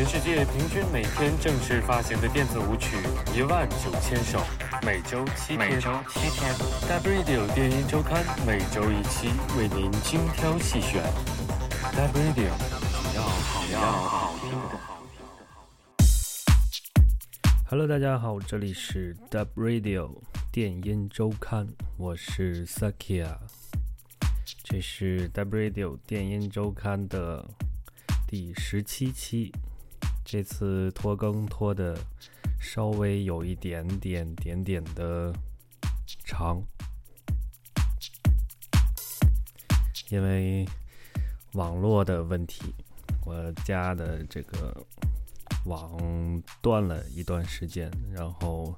全世界平均每天正式发行的电子舞曲一万九千首，每周七天。每周七天。Dub Radio 电音周刊每周一期，为您精挑细选。Dub Radio，只要好只要好听的。Hello，大家好，这里是 Dub Radio 电音周刊，我是 Sakia。这是 Dub Radio 电音周刊的第十七期，这次拖更拖的稍微有一点点点点的长，因为网络的问题，我家的这个网断了一段时间，然后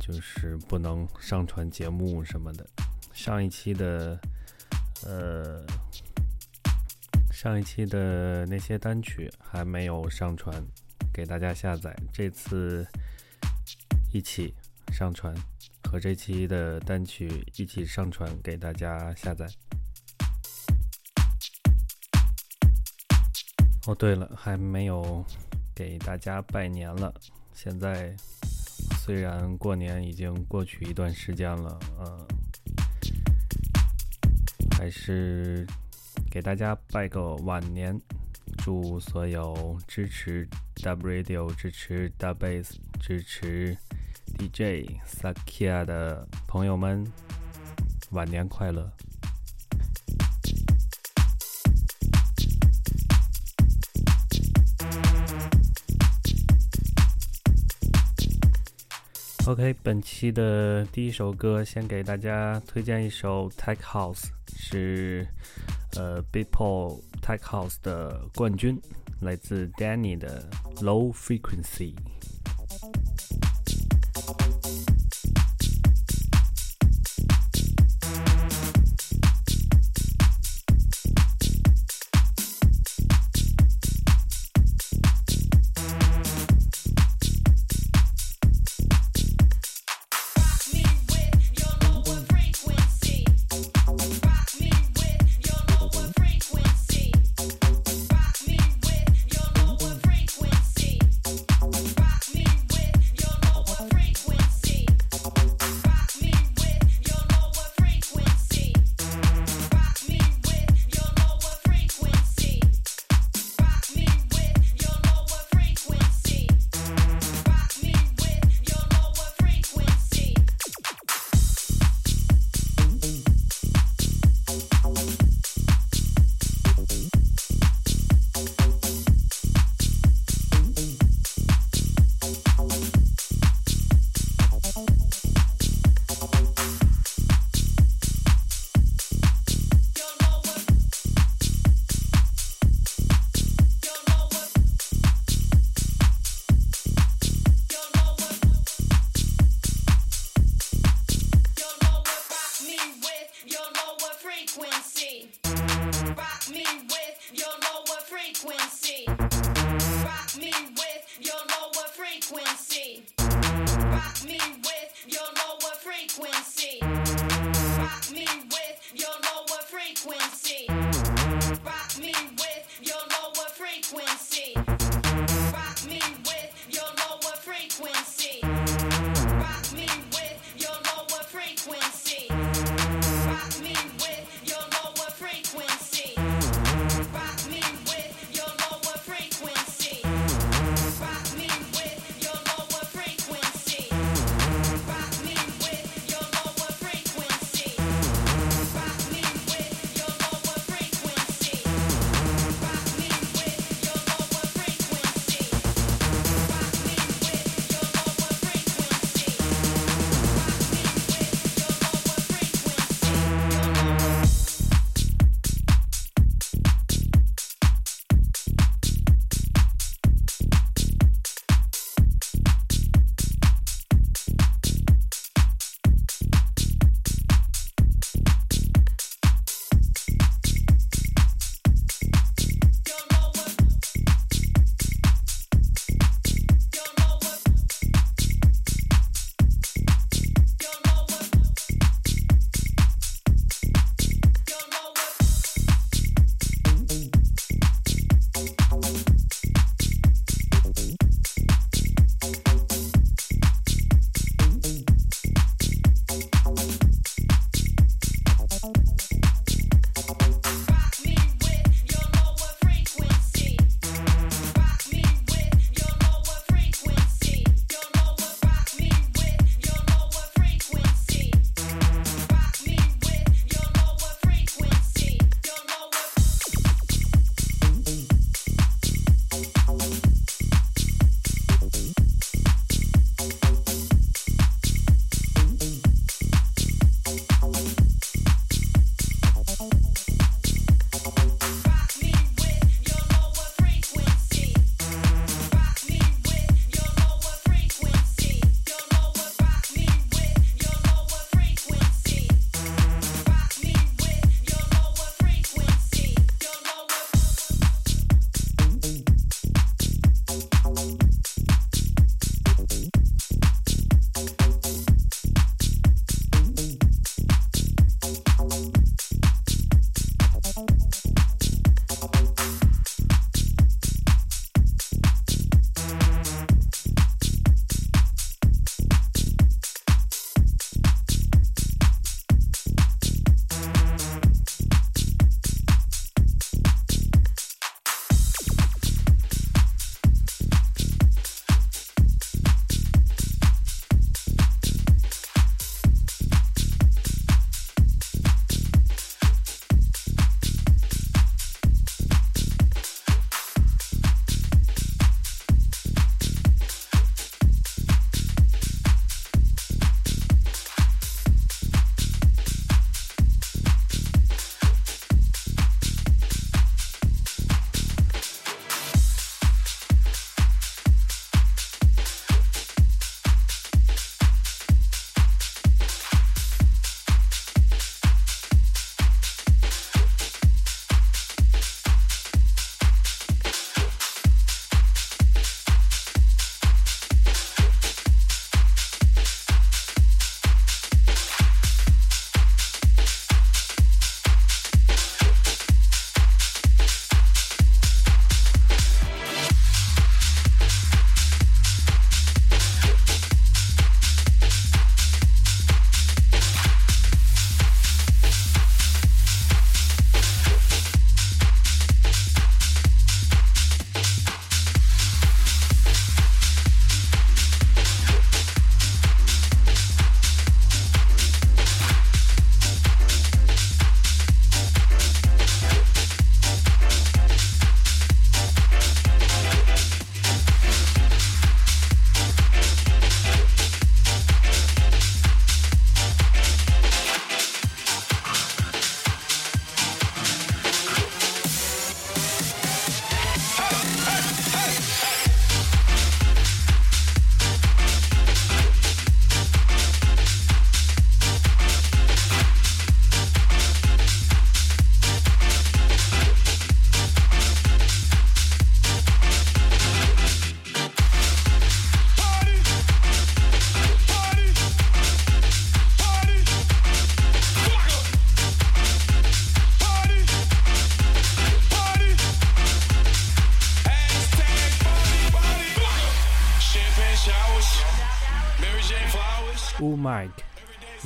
就是不能上传节目什么的。上一期的，呃，上一期的那些单曲还没有上传给大家下载，这次一起上传，和这期的单曲一起上传给大家下载。哦，对了，还没有给大家拜年了。现在虽然过年已经过去一段时间了，呃，还是给大家拜个晚年，祝所有支持 W Radio、支持 Dub Bass、支持 DJ Sakia 的朋友们晚年快乐。OK，本期的第一首歌，先给大家推荐一首 Tech House，是呃 Beatport Tech House 的冠军，来自 Danny 的 Low Frequency。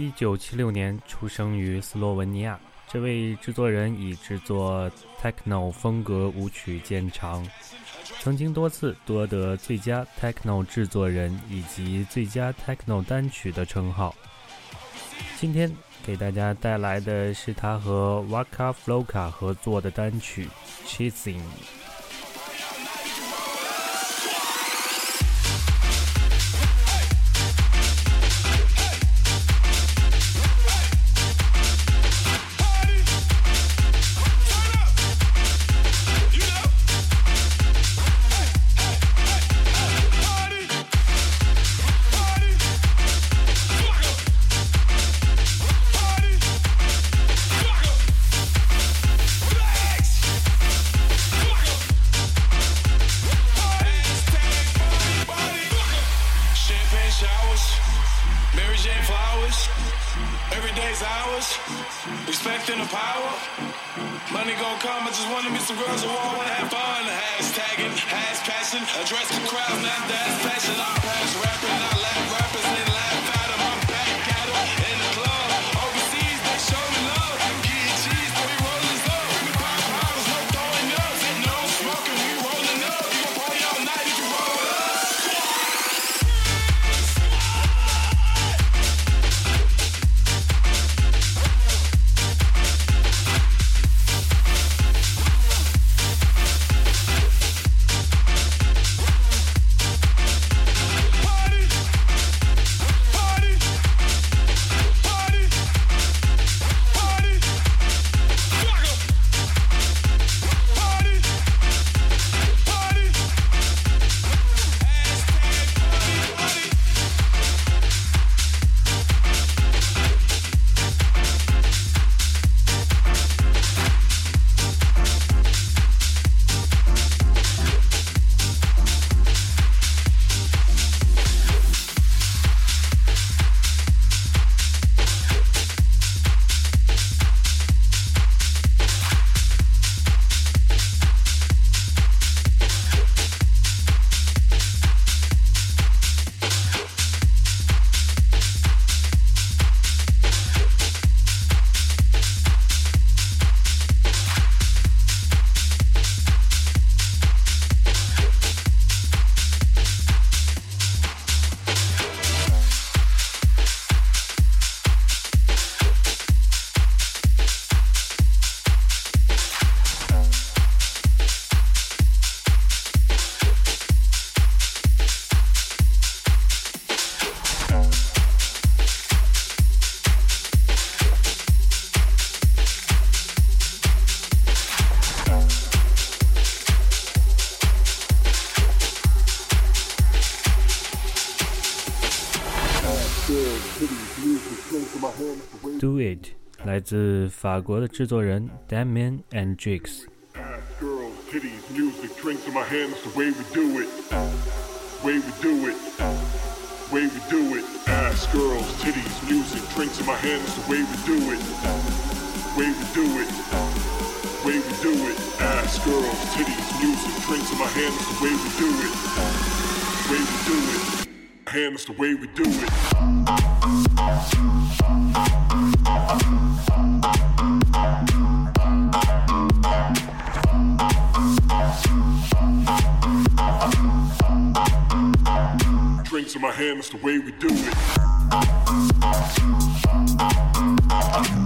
一九七六年出生于斯洛文尼亚，这位制作人以制作 techno 风格舞曲见长，曾经多次夺得最佳 techno 制作人以及最佳 techno 单曲的称号。今天给大家带来的是他和 Waka Floka 合作的单曲《Chasing》。Flowers, every day's ours, respecting the power. Money gon' come, I just wanna meet some girls who all wanna have fun. Hashtagging, has passion, address the crowd, not that passion. I pass rapping, I laugh 法国的制作人 Damien and Jix。 Girls, titties, music, drinks in my hands, the way we do it. Way we do it. Way we do it. Ass girls, titties, music, drinks in my hands, the way we do it. Way we do it. Way we do it. Ass girls, titties, music, drinks in my hands, the way we do it. Way we do it. Hands the way we do it. In my hand, that's the way we do it.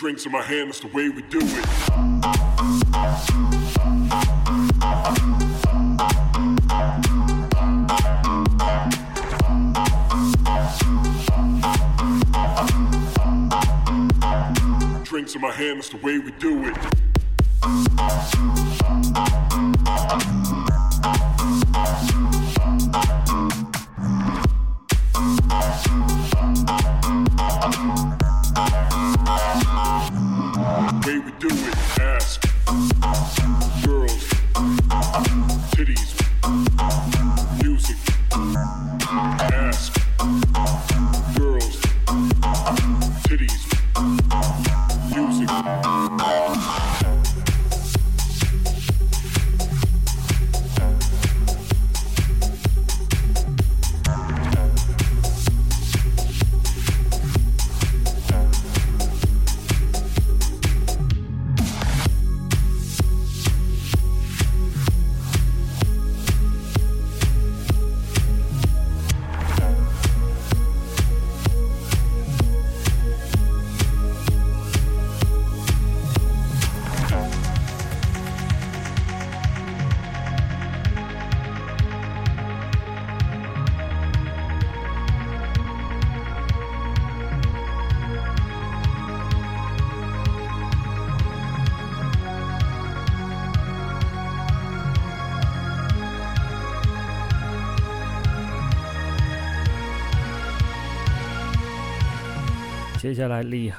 Drinks in my hand, that's the way we do it.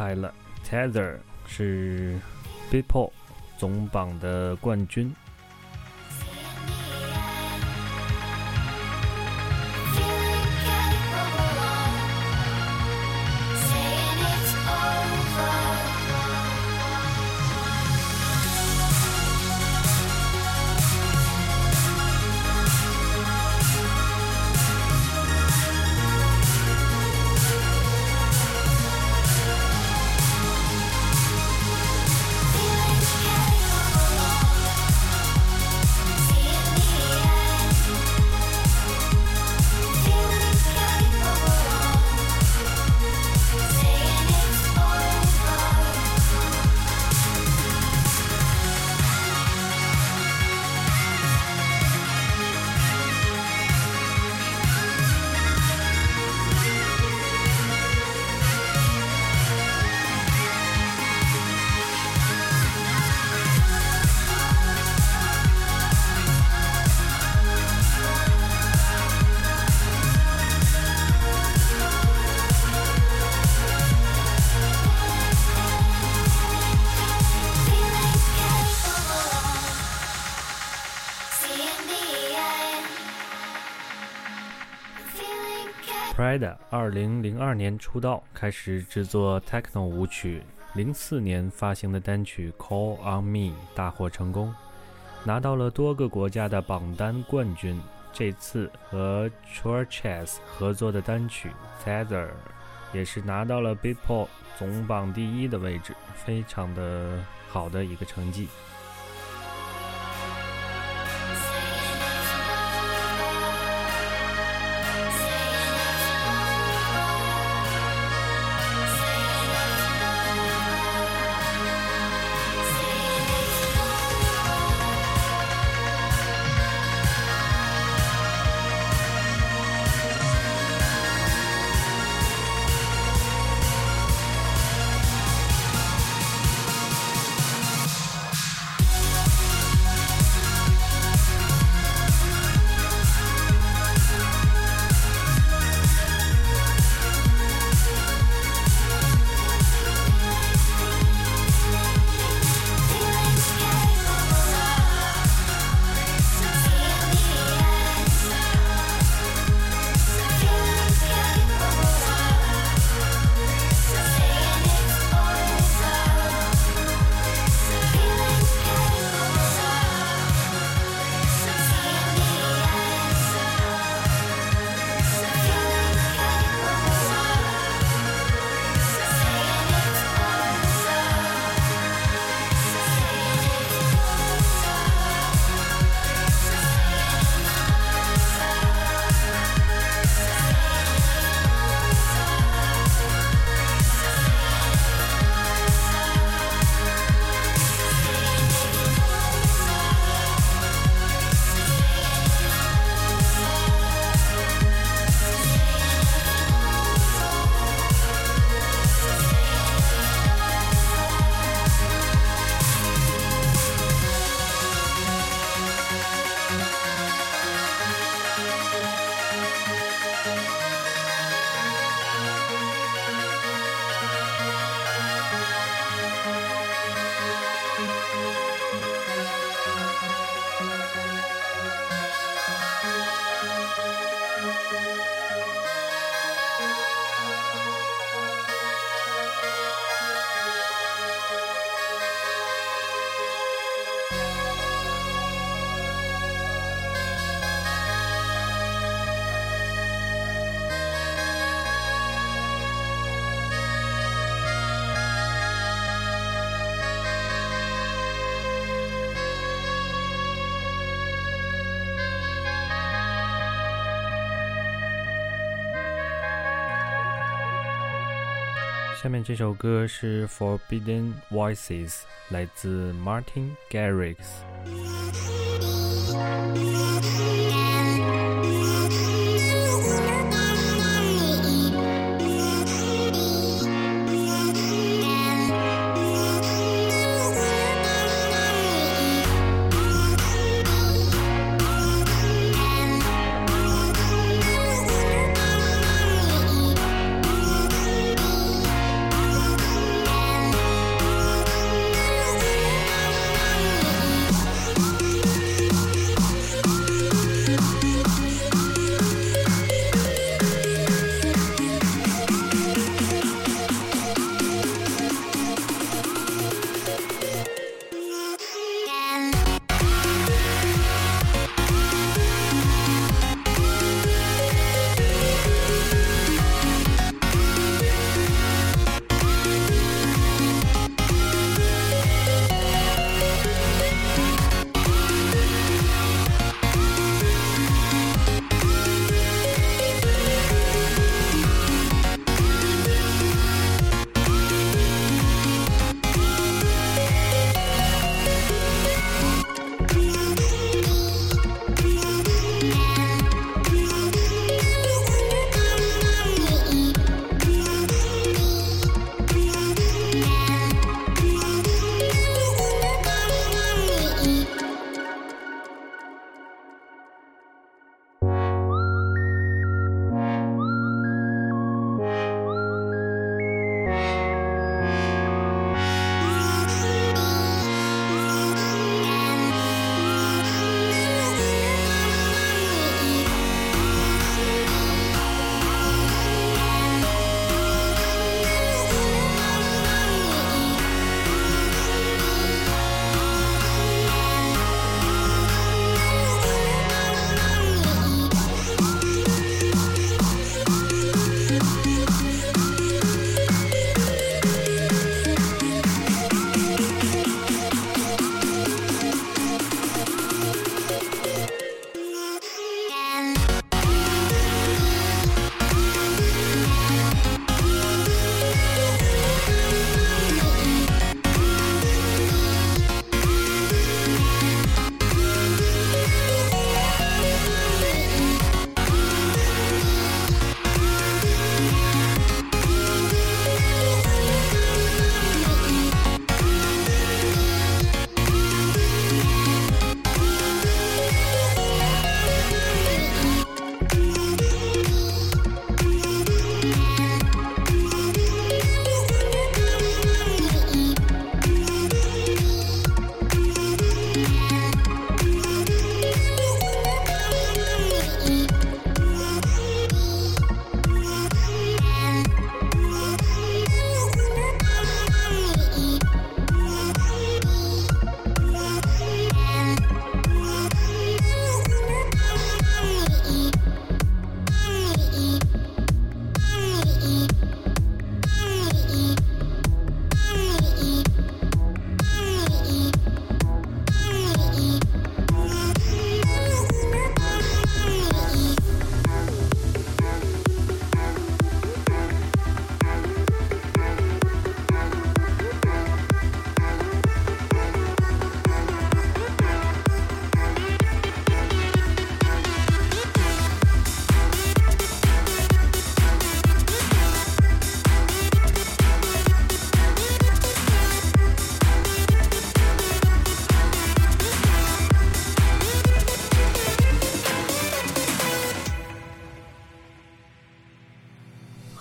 开了，Tether 是 b i p o 总榜的冠军。Ida 二零零二年出道，开始制作 techno 舞曲。零四年发行的单曲《Call on Me》大获成功，拿到了多个国家的榜单冠军。这次和 Churches 合作的单曲《Tether》也是拿到了 b i p o p 总榜第一的位置，非常的好的一个成绩。下面这首歌是 Forbidden Voices，来自 Martin Garrix。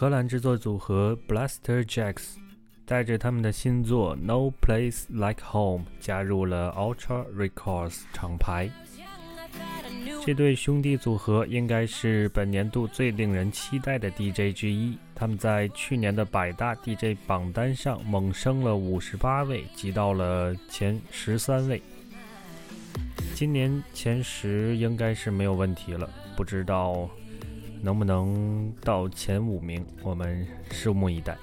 荷兰制作组合 Blaster Jacks 带着他们的新作《No Place Like Home》加入了 Ultra Records 厂牌。这对兄弟组合应该是本年度最令人期待的 DJ 之一。他们在去年的百大 DJ 榜单上猛升了五十八位，挤到了前十三位。今年前十应该是没有问题了，不知道能不能到前五名，我们拭目以待。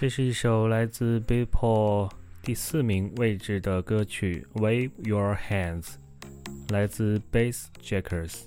这是一首来自 b i p o r 第四名位置的歌曲《Wave Your Hands》，来自 Bass Jackers。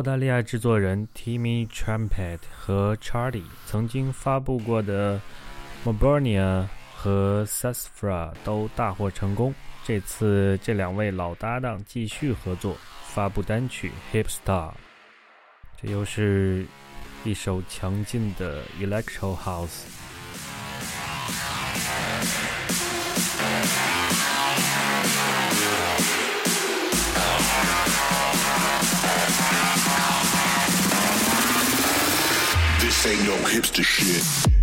澳大利亚制作人 Timmy Trumpet 和 Charlie 曾经发布过的 Mobernia 和 Sasfra 都大获成功。这次这两位老搭档继续合作，发布单曲《Hip Star》，这又是一首强劲的 Electro House。This ain't no hipster shit.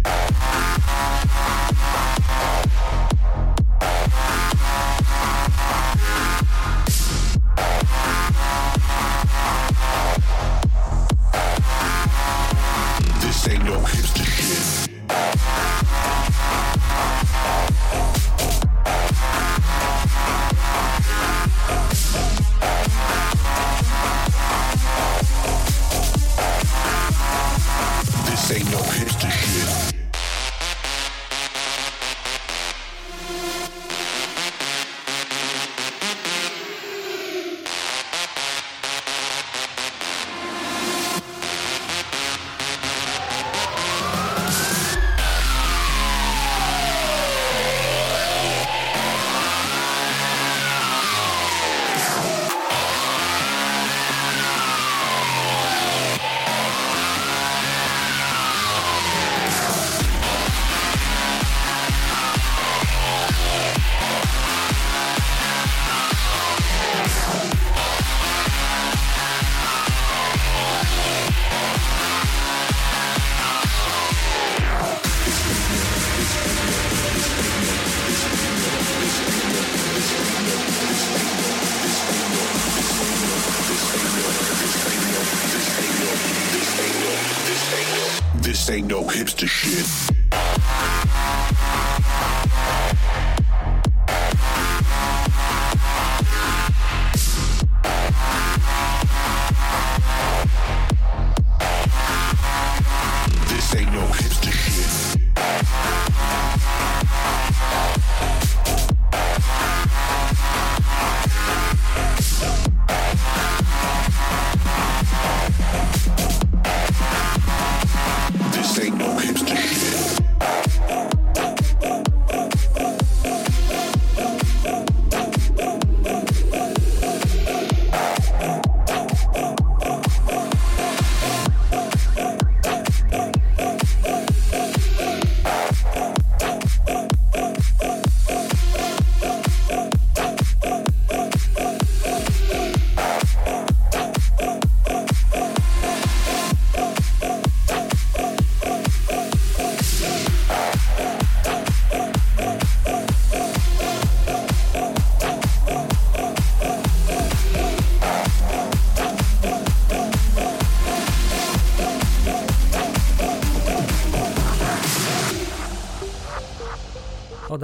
Shit.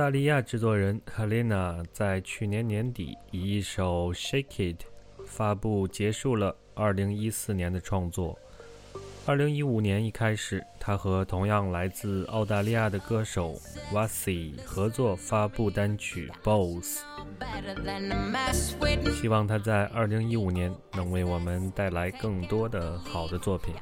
澳大利亚制作人 Helena 在去年年底以一首《Shake It》发布，结束了2014年的创作。2015年一开始，他和同样来自澳大利亚的歌手 Wasi 合作发布单曲《Both 希望他在2015年能为我们带来更多的好的作品。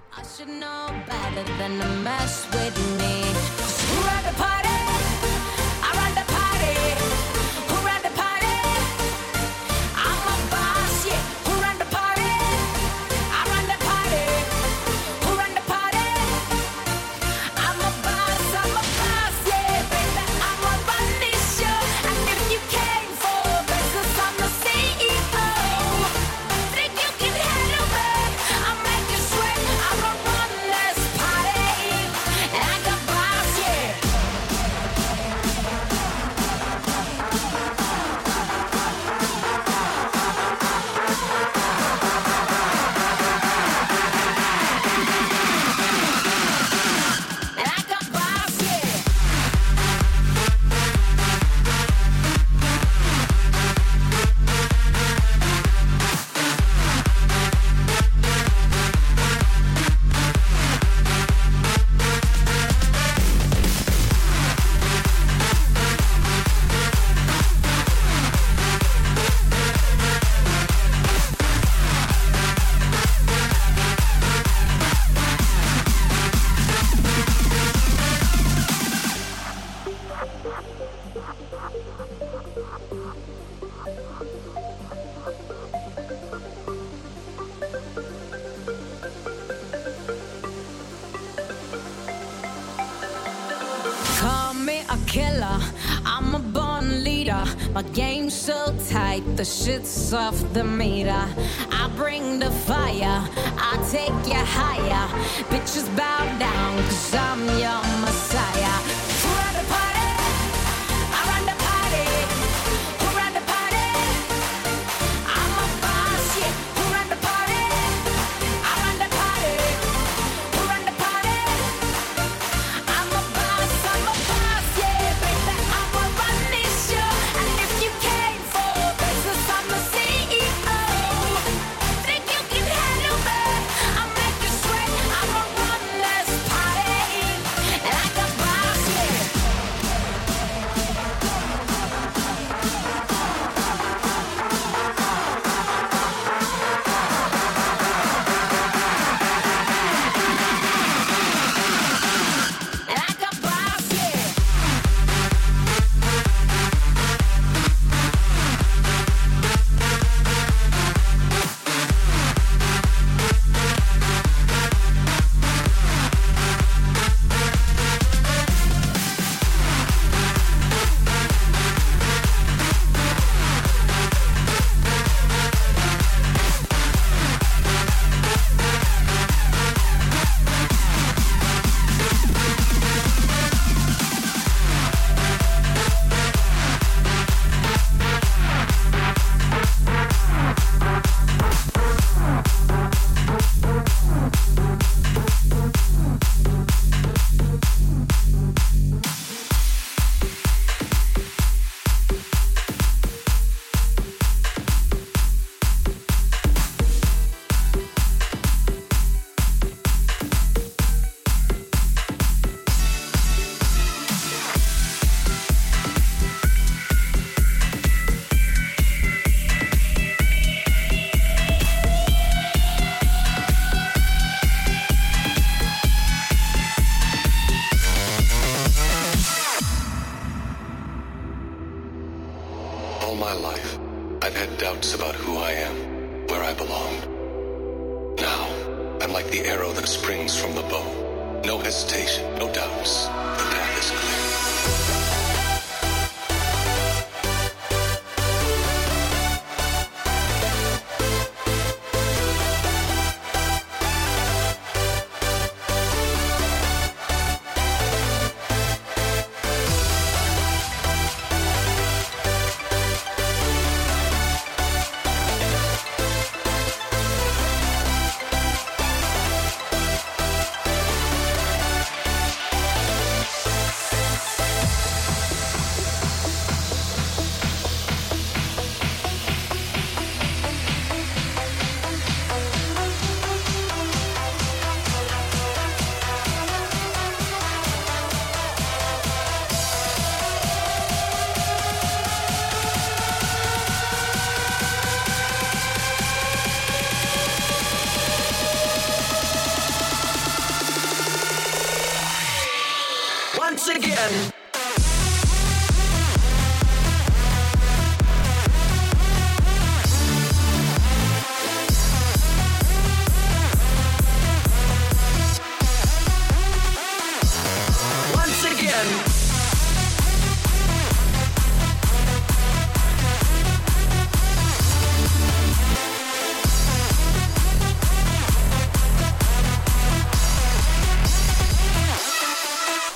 The shit's off the meter. I bring the fire, I take you higher. Bitches bow down, cause I'm your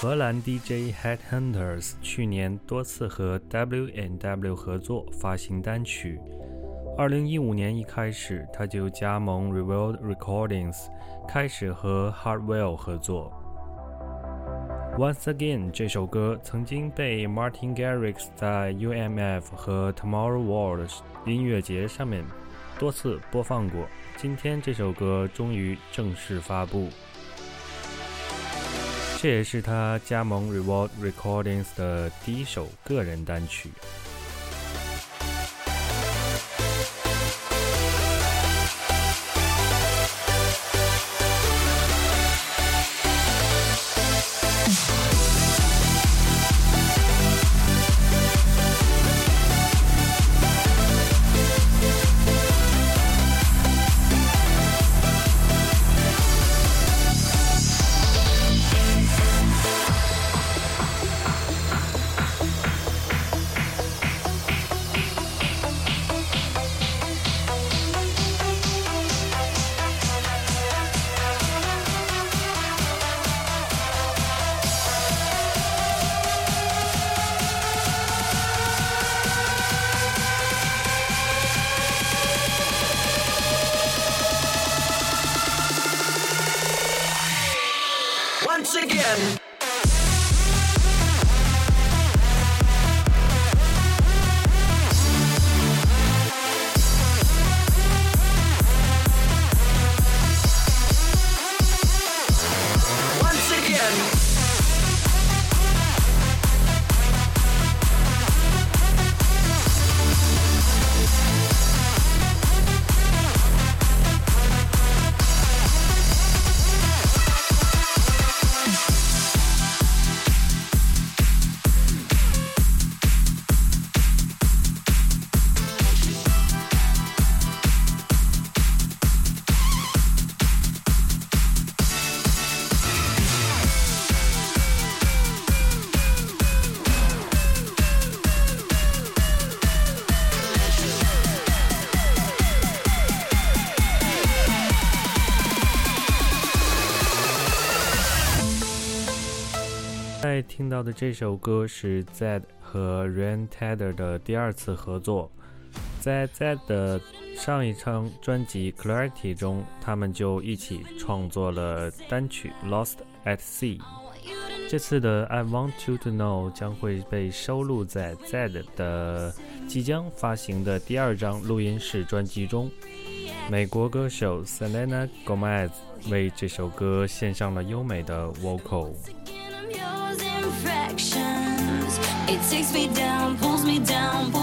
荷兰 DJ Headhunters 去年多次和 W&W 合作发行单曲。二零一五年一开始，他就加盟 Revolt Recordings，开始和 Hardwell 合作。Once Again 这首歌曾经被 Martin Garrix 在 UMF 和 Tomorrow World 音乐节上面多次播放过。今天这首歌终于正式发布。这也是他加盟 Reward Recordings 的第一首个人单曲。Once again. 这首歌是 Zed 和 Ryan Tedder 的第二次合作。在 Zed 的上一张专辑《Clarity》中，他们就一起创作了单曲《Lost at Sea》。这次的《I Want You to Know》将会被收录在 Zed 的即将发行的第二张录音室专辑中。美国歌手 Selena Gomez 为这首歌献上了优美的 vocal。It takes me down, pulls me down.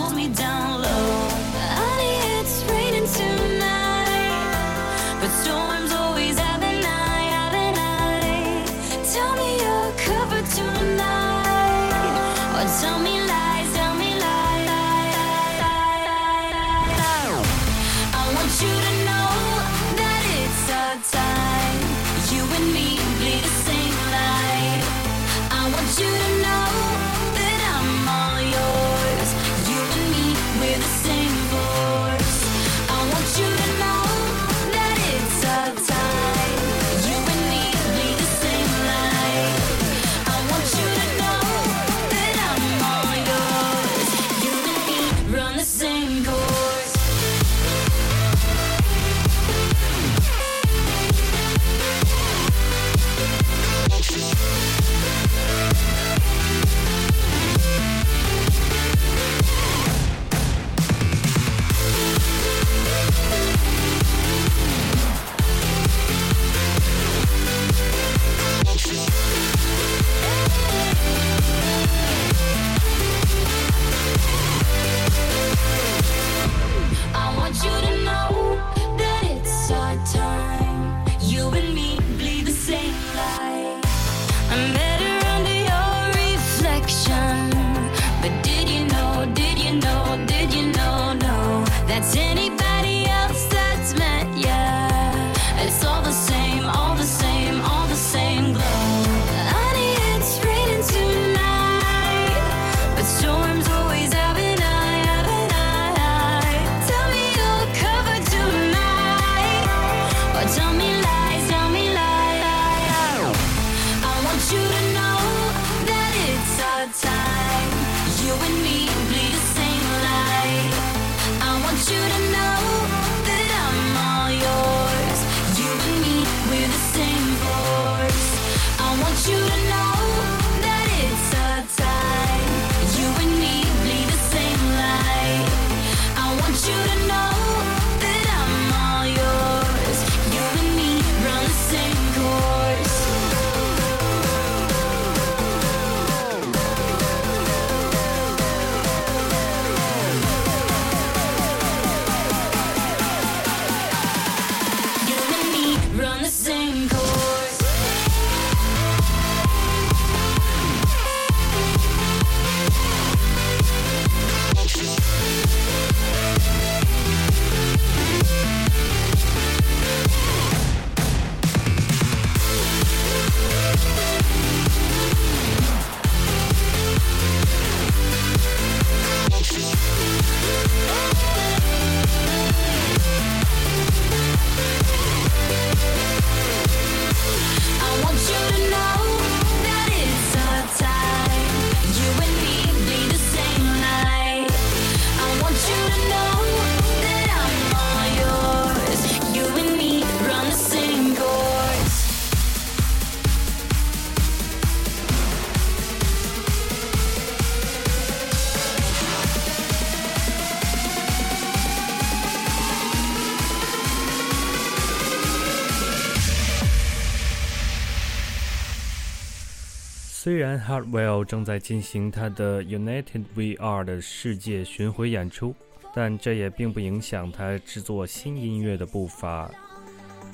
然 Hardwell 正在进行他的 United We Are 的世界巡回演出，但这也并不影响他制作新音乐的步伐。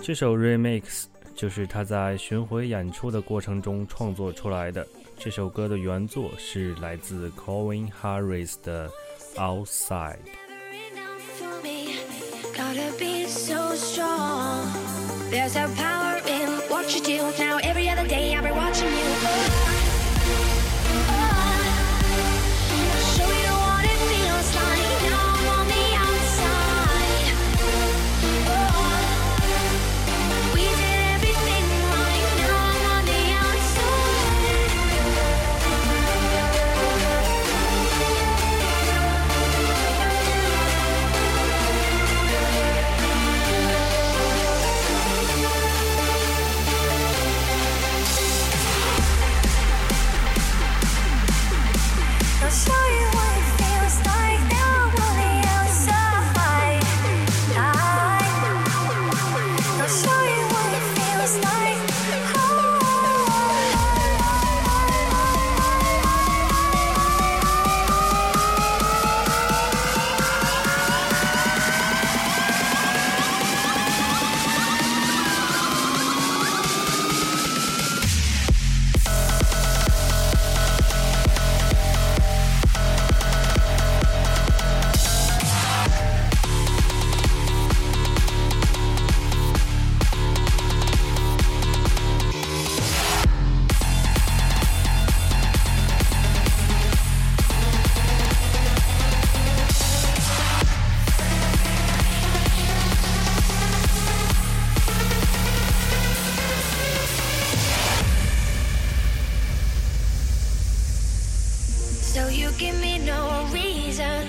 这首 Remix 就是他在巡回演出的过程中创作出来的。这首歌的原作是来自 Colin Harris 的 Outside。for me. Gotta be so strong. There's a power in what you do. Now every other day I'll be watching you.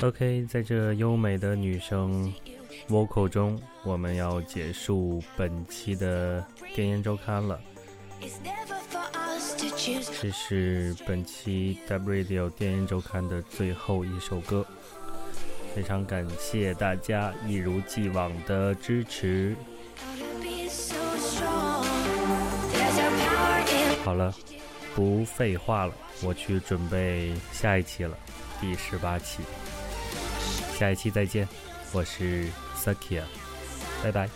OK，在这优美的女声 vocal 中，我们要结束本期的电音周刊了。这是本期 W Radio 电音周刊的最后一首歌，非常感谢大家一如既往的支持。好了，不废话了，我去准备下一期了，第十八期。下一期再见，我是 Sakia，拜拜。